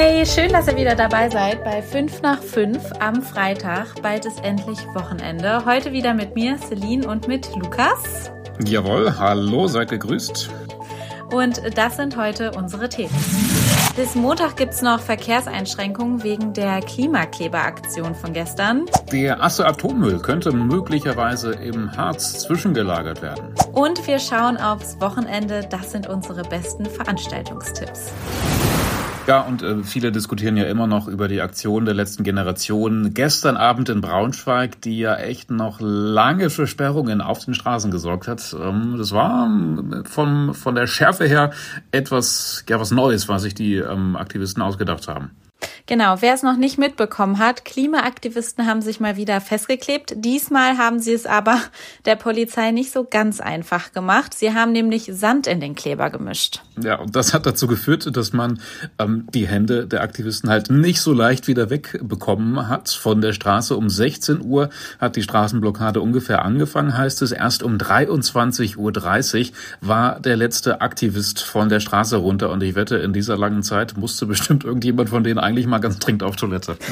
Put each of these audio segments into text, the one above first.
Hey, schön, dass ihr wieder dabei seid bei 5 nach 5 am Freitag. Bald ist endlich Wochenende. Heute wieder mit mir, Celine, und mit Lukas. Jawohl, hallo, seid gegrüßt. Und das sind heute unsere Themen. Bis Montag gibt es noch Verkehrseinschränkungen wegen der Klimakleberaktion von gestern. Der Asse Atommüll könnte möglicherweise im Harz zwischengelagert werden. Und wir schauen aufs Wochenende. Das sind unsere besten Veranstaltungstipps. Ja, und äh, viele diskutieren ja immer noch über die Aktion der letzten Generation gestern Abend in Braunschweig, die ja echt noch lange für Sperrungen auf den Straßen gesorgt hat. Ähm, das war ähm, von, von der Schärfe her etwas, ja, was Neues, was sich die ähm, Aktivisten ausgedacht haben. Genau, wer es noch nicht mitbekommen hat, Klimaaktivisten haben sich mal wieder festgeklebt. Diesmal haben sie es aber der Polizei nicht so ganz einfach gemacht. Sie haben nämlich Sand in den Kleber gemischt. Ja, und das hat dazu geführt, dass man ähm, die Hände der Aktivisten halt nicht so leicht wieder wegbekommen hat. Von der Straße um 16 Uhr hat die Straßenblockade ungefähr angefangen, heißt es. Erst um 23.30 Uhr war der letzte Aktivist von der Straße runter. Und ich wette, in dieser langen Zeit musste bestimmt irgendjemand von denen eigentlich mal ganz dringend auf Toilette.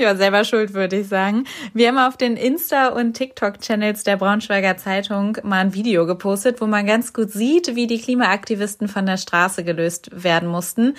Ja, selber schuld, würde ich sagen. Wir haben auf den Insta- und TikTok-Channels der Braunschweiger Zeitung mal ein Video gepostet, wo man ganz gut sieht, wie die Klimaaktivisten von der Straße gelöst werden mussten.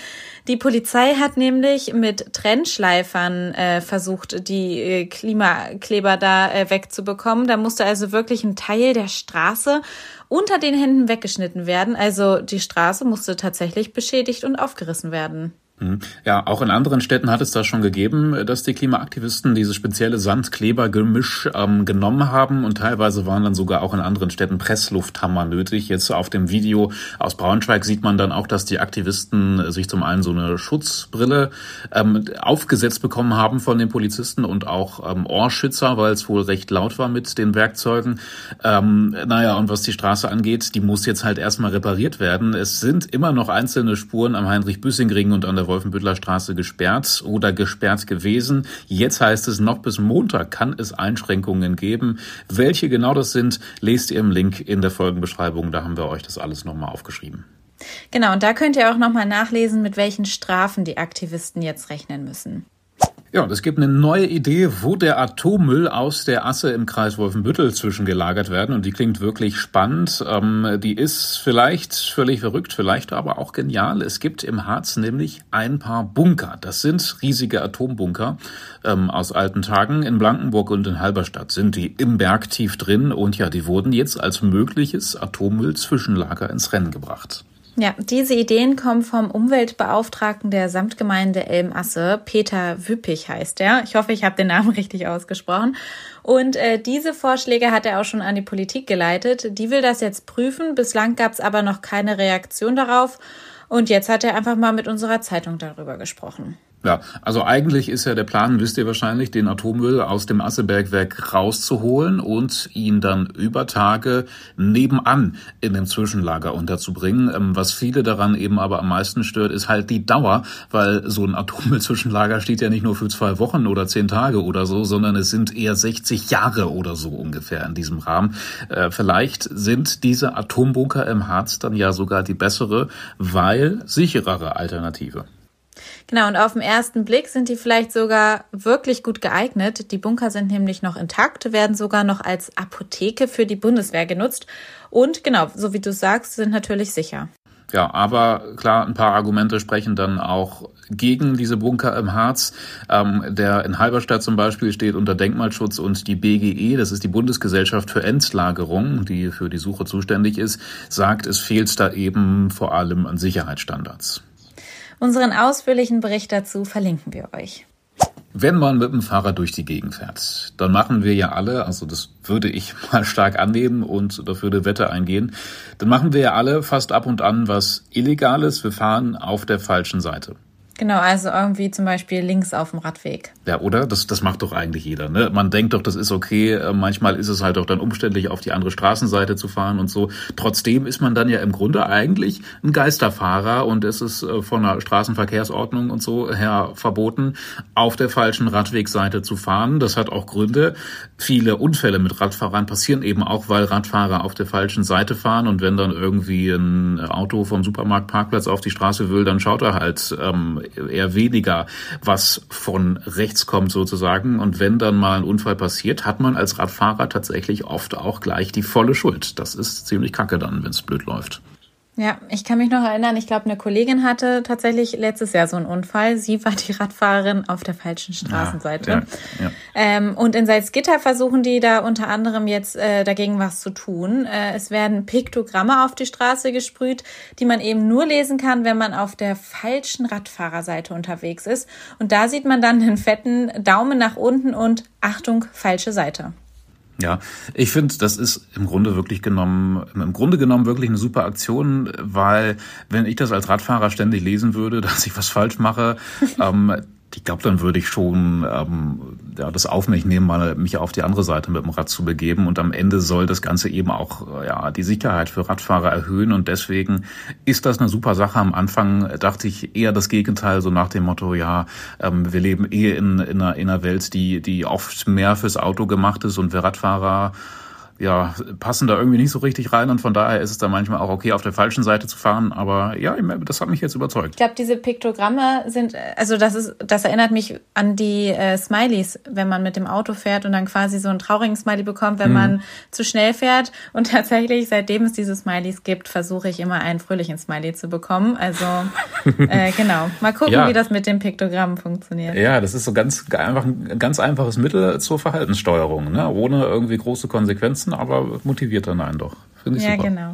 Die Polizei hat nämlich mit Trennschleifern äh, versucht, die äh, Klimakleber da äh, wegzubekommen. Da musste also wirklich ein Teil der Straße unter den Händen weggeschnitten werden. Also die Straße musste tatsächlich beschädigt und aufgerissen werden. Mhm. Ja, auch in anderen Städten hat es das schon gegeben, dass die Klimaaktivisten dieses spezielle Sand-Kleber-Gemisch ähm, genommen haben und teilweise waren dann sogar auch in anderen Städten Presslufthammer nötig. Jetzt auf dem Video aus Braunschweig sieht man dann auch, dass die Aktivisten sich zum einen so eine Schutzbrille ähm, aufgesetzt bekommen haben von den Polizisten und auch ähm, Ohrschützer, weil es wohl recht laut war mit den Werkzeugen. Ähm, naja, und was die Straße angeht, die muss jetzt halt erstmal repariert werden. Es sind immer noch einzelne Spuren am Heinrich-Büssing-Ring und an der Wolfenbüttler Straße gesperrt oder gesperrt gewesen. Jetzt heißt es, noch bis Montag kann es Einschränkungen geben. Welche genau das sind, lest ihr im Link in der Folgenbeschreibung. Da haben wir euch das alles nochmal aufgeschrieben. Genau, und da könnt ihr auch nochmal nachlesen, mit welchen Strafen die Aktivisten jetzt rechnen müssen. Ja, und es gibt eine neue Idee, wo der Atommüll aus der Asse im Kreis Wolfenbüttel zwischengelagert werden. Und die klingt wirklich spannend. Ähm, die ist vielleicht völlig verrückt, vielleicht aber auch genial. Es gibt im Harz nämlich ein paar Bunker. Das sind riesige Atombunker ähm, aus alten Tagen. In Blankenburg und in Halberstadt sind die im Berg tief drin. Und ja, die wurden jetzt als mögliches Atommüll-Zwischenlager ins Rennen gebracht. Ja, diese Ideen kommen vom Umweltbeauftragten der Samtgemeinde Elm-Asse, Peter Wüppich heißt er. Ich hoffe, ich habe den Namen richtig ausgesprochen. Und äh, diese Vorschläge hat er auch schon an die Politik geleitet. Die will das jetzt prüfen. Bislang gab es aber noch keine Reaktion darauf. Und jetzt hat er einfach mal mit unserer Zeitung darüber gesprochen. Ja, also eigentlich ist ja der Plan, wisst ihr wahrscheinlich, den Atommüll aus dem Assebergwerk rauszuholen und ihn dann über Tage nebenan in dem Zwischenlager unterzubringen. Ähm, was viele daran eben aber am meisten stört, ist halt die Dauer, weil so ein Atommüllzwischenlager steht ja nicht nur für zwei Wochen oder zehn Tage oder so, sondern es sind eher 60 Jahre oder so ungefähr in diesem Rahmen. Äh, vielleicht sind diese Atombunker im Harz dann ja sogar die bessere, weil sicherere Alternative. Genau, und auf den ersten Blick sind die vielleicht sogar wirklich gut geeignet. Die Bunker sind nämlich noch intakt, werden sogar noch als Apotheke für die Bundeswehr genutzt. Und genau, so wie du sagst, sind natürlich sicher. Ja, aber klar, ein paar Argumente sprechen dann auch gegen diese Bunker im Harz. Ähm, der in Halberstadt zum Beispiel steht unter Denkmalschutz und die BGE, das ist die Bundesgesellschaft für Endlagerung, die für die Suche zuständig ist, sagt, es fehlt da eben vor allem an Sicherheitsstandards. Unseren ausführlichen Bericht dazu verlinken wir euch. Wenn man mit dem Fahrrad durch die Gegend fährt, dann machen wir ja alle, also das würde ich mal stark annehmen und dafür eine Wette eingehen, dann machen wir ja alle fast ab und an was Illegales. Wir fahren auf der falschen Seite. Genau, also irgendwie zum Beispiel links auf dem Radweg. Ja, oder? Das, das macht doch eigentlich jeder. Ne? Man denkt doch, das ist okay. Äh, manchmal ist es halt auch dann umständlich, auf die andere Straßenseite zu fahren und so. Trotzdem ist man dann ja im Grunde eigentlich ein Geisterfahrer und es ist äh, von der Straßenverkehrsordnung und so her verboten, auf der falschen Radwegseite zu fahren. Das hat auch Gründe. Viele Unfälle mit Radfahrern passieren eben auch, weil Radfahrer auf der falschen Seite fahren und wenn dann irgendwie ein Auto vom Supermarktparkplatz auf die Straße will, dann schaut er halt ähm, eher weniger, was von rechts kommt sozusagen. Und wenn dann mal ein Unfall passiert, hat man als Radfahrer tatsächlich oft auch gleich die volle Schuld. Das ist ziemlich kacke dann, wenn es blöd läuft. Ja, ich kann mich noch erinnern, ich glaube, eine Kollegin hatte tatsächlich letztes Jahr so einen Unfall. Sie war die Radfahrerin auf der falschen Straßenseite. Ja, ja, ja. Ähm, und in Salzgitter versuchen die da unter anderem jetzt äh, dagegen was zu tun. Äh, es werden Piktogramme auf die Straße gesprüht, die man eben nur lesen kann, wenn man auf der falschen Radfahrerseite unterwegs ist. Und da sieht man dann den fetten Daumen nach unten und Achtung, falsche Seite. Ja, ich finde, das ist im Grunde wirklich genommen, im Grunde genommen wirklich eine super Aktion, weil wenn ich das als Radfahrer ständig lesen würde, dass ich was falsch mache, ähm, ich glaube, dann würde ich schon ähm, ja, das auf mich nehmen, mal mich auf die andere Seite mit dem Rad zu begeben. Und am Ende soll das Ganze eben auch ja, die Sicherheit für Radfahrer erhöhen. Und deswegen ist das eine super Sache. Am Anfang dachte ich eher das Gegenteil, so nach dem Motto, ja, ähm, wir leben eh in, in, einer, in einer Welt, die, die oft mehr fürs Auto gemacht ist und wir Radfahrer ja, passen da irgendwie nicht so richtig rein und von daher ist es dann manchmal auch okay, auf der falschen Seite zu fahren. Aber ja, das hat mich jetzt überzeugt. Ich glaube, diese Piktogramme sind, also das ist, das erinnert mich an die äh, Smileys, wenn man mit dem Auto fährt und dann quasi so einen traurigen Smiley bekommt, wenn mhm. man zu schnell fährt. Und tatsächlich, seitdem es diese Smileys gibt, versuche ich immer einen fröhlichen Smiley zu bekommen. Also äh, genau, mal gucken, ja. wie das mit den Piktogrammen funktioniert. Ja, das ist so ganz einfach ein ganz einfaches Mittel zur Verhaltenssteuerung, ne? ohne irgendwie große Konsequenzen lassen, aber motiviert dann einen doch. Finde ich ja, super. genau.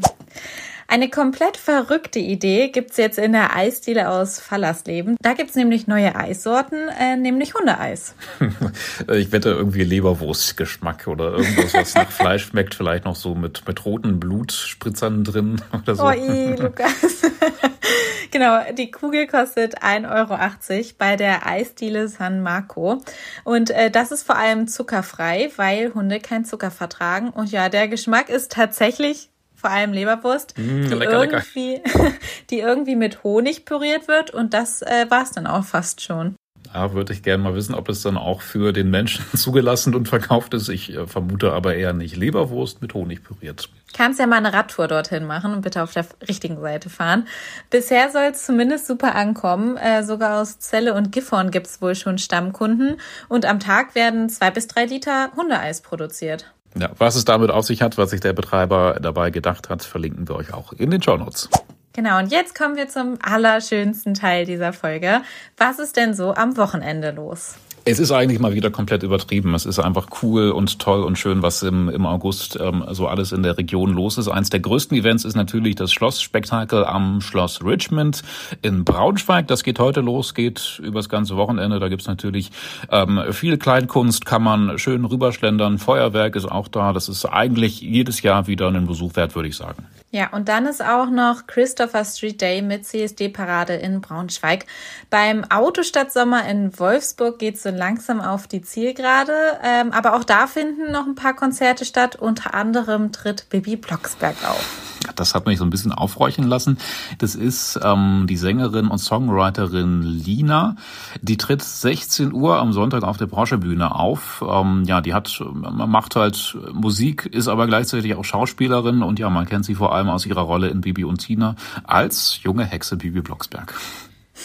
Eine komplett verrückte Idee gibt's jetzt in der Eisdiele aus Fallersleben. Da gibt's nämlich neue Eissorten, äh, nämlich Hundeeis. ich wette irgendwie Leberwurstgeschmack oder irgendwas, was nach Fleisch schmeckt, vielleicht noch so mit, mit roten Blutspritzern drin oder so. Oh, i, Lukas. genau, die Kugel kostet 1,80 Euro bei der Eisdiele San Marco. Und äh, das ist vor allem zuckerfrei, weil Hunde keinen Zucker vertragen. Und ja, der Geschmack ist tatsächlich vor allem Leberwurst, mm, die, lecker, irgendwie, die irgendwie mit Honig püriert wird und das äh, war es dann auch fast schon. Ja, würde ich gerne mal wissen, ob es dann auch für den Menschen zugelassen und verkauft ist. Ich äh, vermute aber eher nicht. Leberwurst mit Honig püriert. Kannst ja mal eine Radtour dorthin machen und bitte auf der richtigen Seite fahren. Bisher soll es zumindest super ankommen. Äh, sogar aus Celle und Gifhorn gibt es wohl schon Stammkunden. Und am Tag werden zwei bis drei Liter Hundeeis produziert. Ja, was es damit auf sich hat, was sich der Betreiber dabei gedacht hat, verlinken wir euch auch in den Show Notes. Genau, und jetzt kommen wir zum allerschönsten Teil dieser Folge. Was ist denn so am Wochenende los? Es ist eigentlich mal wieder komplett übertrieben. Es ist einfach cool und toll und schön, was im, im August ähm, so alles in der Region los ist. Eins der größten Events ist natürlich das Schlossspektakel am Schloss Richmond in Braunschweig. Das geht heute los, geht übers ganze Wochenende. Da gibt's natürlich ähm, viel Kleinkunst, kann man schön rüberschlendern. Feuerwerk ist auch da. Das ist eigentlich jedes Jahr wieder einen Besuch wert, würde ich sagen. Ja, und dann ist auch noch Christopher Street Day mit CSD-Parade in Braunschweig. Beim Autostadtsommer in Wolfsburg geht so langsam auf die Zielgerade, ähm, aber auch da finden noch ein paar Konzerte statt. Unter anderem tritt Bibi Blocksberg auf das hat mich so ein bisschen aufhorchen lassen. Das ist ähm, die Sängerin und Songwriterin Lina. Die tritt 16 Uhr am Sonntag auf der Porsche-Bühne auf. Ähm, ja, die hat, macht halt Musik, ist aber gleichzeitig auch Schauspielerin und ja, man kennt sie vor allem aus ihrer Rolle in Bibi und Tina als junge Hexe Bibi Blocksberg.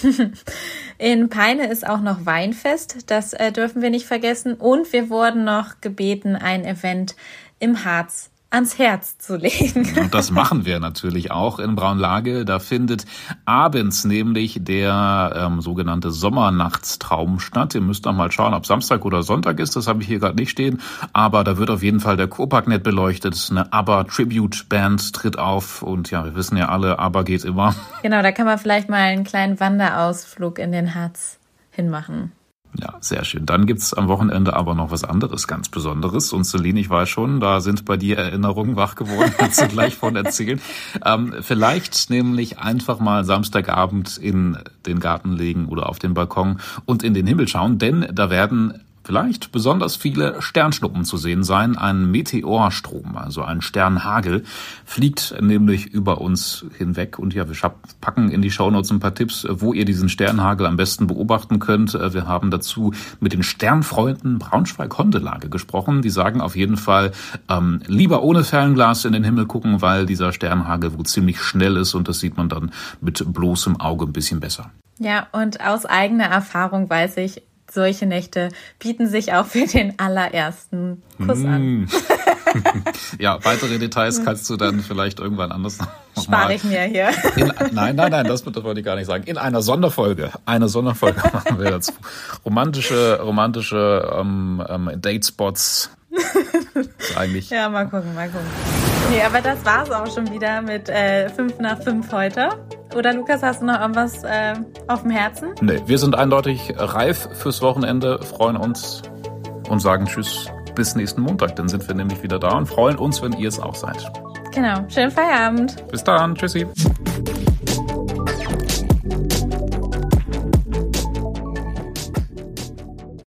In Peine ist auch noch Weinfest, das äh, dürfen wir nicht vergessen. Und wir wurden noch gebeten, ein Event im Harz ans Herz zu legen. Und das machen wir natürlich auch in Braunlage. Da findet abends nämlich der ähm, sogenannte Sommernachtstraum statt. Ihr müsst noch mal schauen, ob Samstag oder Sonntag ist. Das habe ich hier gerade nicht stehen. Aber da wird auf jeden Fall der Kurpark beleuchtet. Eine ABBA Tribute Band tritt auf. Und ja, wir wissen ja alle, ABBA geht immer. Genau, da kann man vielleicht mal einen kleinen Wanderausflug in den Harz hinmachen. Ja, sehr schön. Dann gibt's am Wochenende aber noch was anderes ganz Besonderes. Und Celine, ich weiß schon, da sind bei dir Erinnerungen wach geworden, kannst du gleich von erzählen. Ähm, vielleicht nämlich einfach mal Samstagabend in den Garten legen oder auf den Balkon und in den Himmel schauen, denn da werden vielleicht besonders viele Sternschnuppen zu sehen sein. Ein Meteorstrom, also ein Sternhagel, fliegt nämlich über uns hinweg. Und ja, wir packen in die Shownotes ein paar Tipps, wo ihr diesen Sternhagel am besten beobachten könnt. Wir haben dazu mit den Sternfreunden Braunschweig-Hondelage gesprochen. Die sagen auf jeden Fall, ähm, lieber ohne Fernglas in den Himmel gucken, weil dieser Sternhagel wohl ziemlich schnell ist und das sieht man dann mit bloßem Auge ein bisschen besser. Ja, und aus eigener Erfahrung weiß ich, solche Nächte bieten sich auch für den allerersten Kuss mm. an. ja, weitere Details kannst du dann vielleicht irgendwann anders noch Spare ich mir hier. In, nein, nein, nein, das wollte ich gar nicht sagen. In einer Sonderfolge, eine Sonderfolge machen wir dazu. Romantische, romantische ähm, ähm, Datespots. eigentlich. Ja, mal gucken, mal gucken. Nee, aber das war's auch schon wieder mit äh, 5 nach 5 heute. Oder Lukas, hast du noch irgendwas äh, auf dem Herzen? Nee, wir sind eindeutig reif fürs Wochenende, freuen uns und sagen Tschüss bis nächsten Montag. Dann sind wir nämlich wieder da und freuen uns, wenn ihr es auch seid. Genau. Schönen Feierabend. Bis dann. Tschüssi.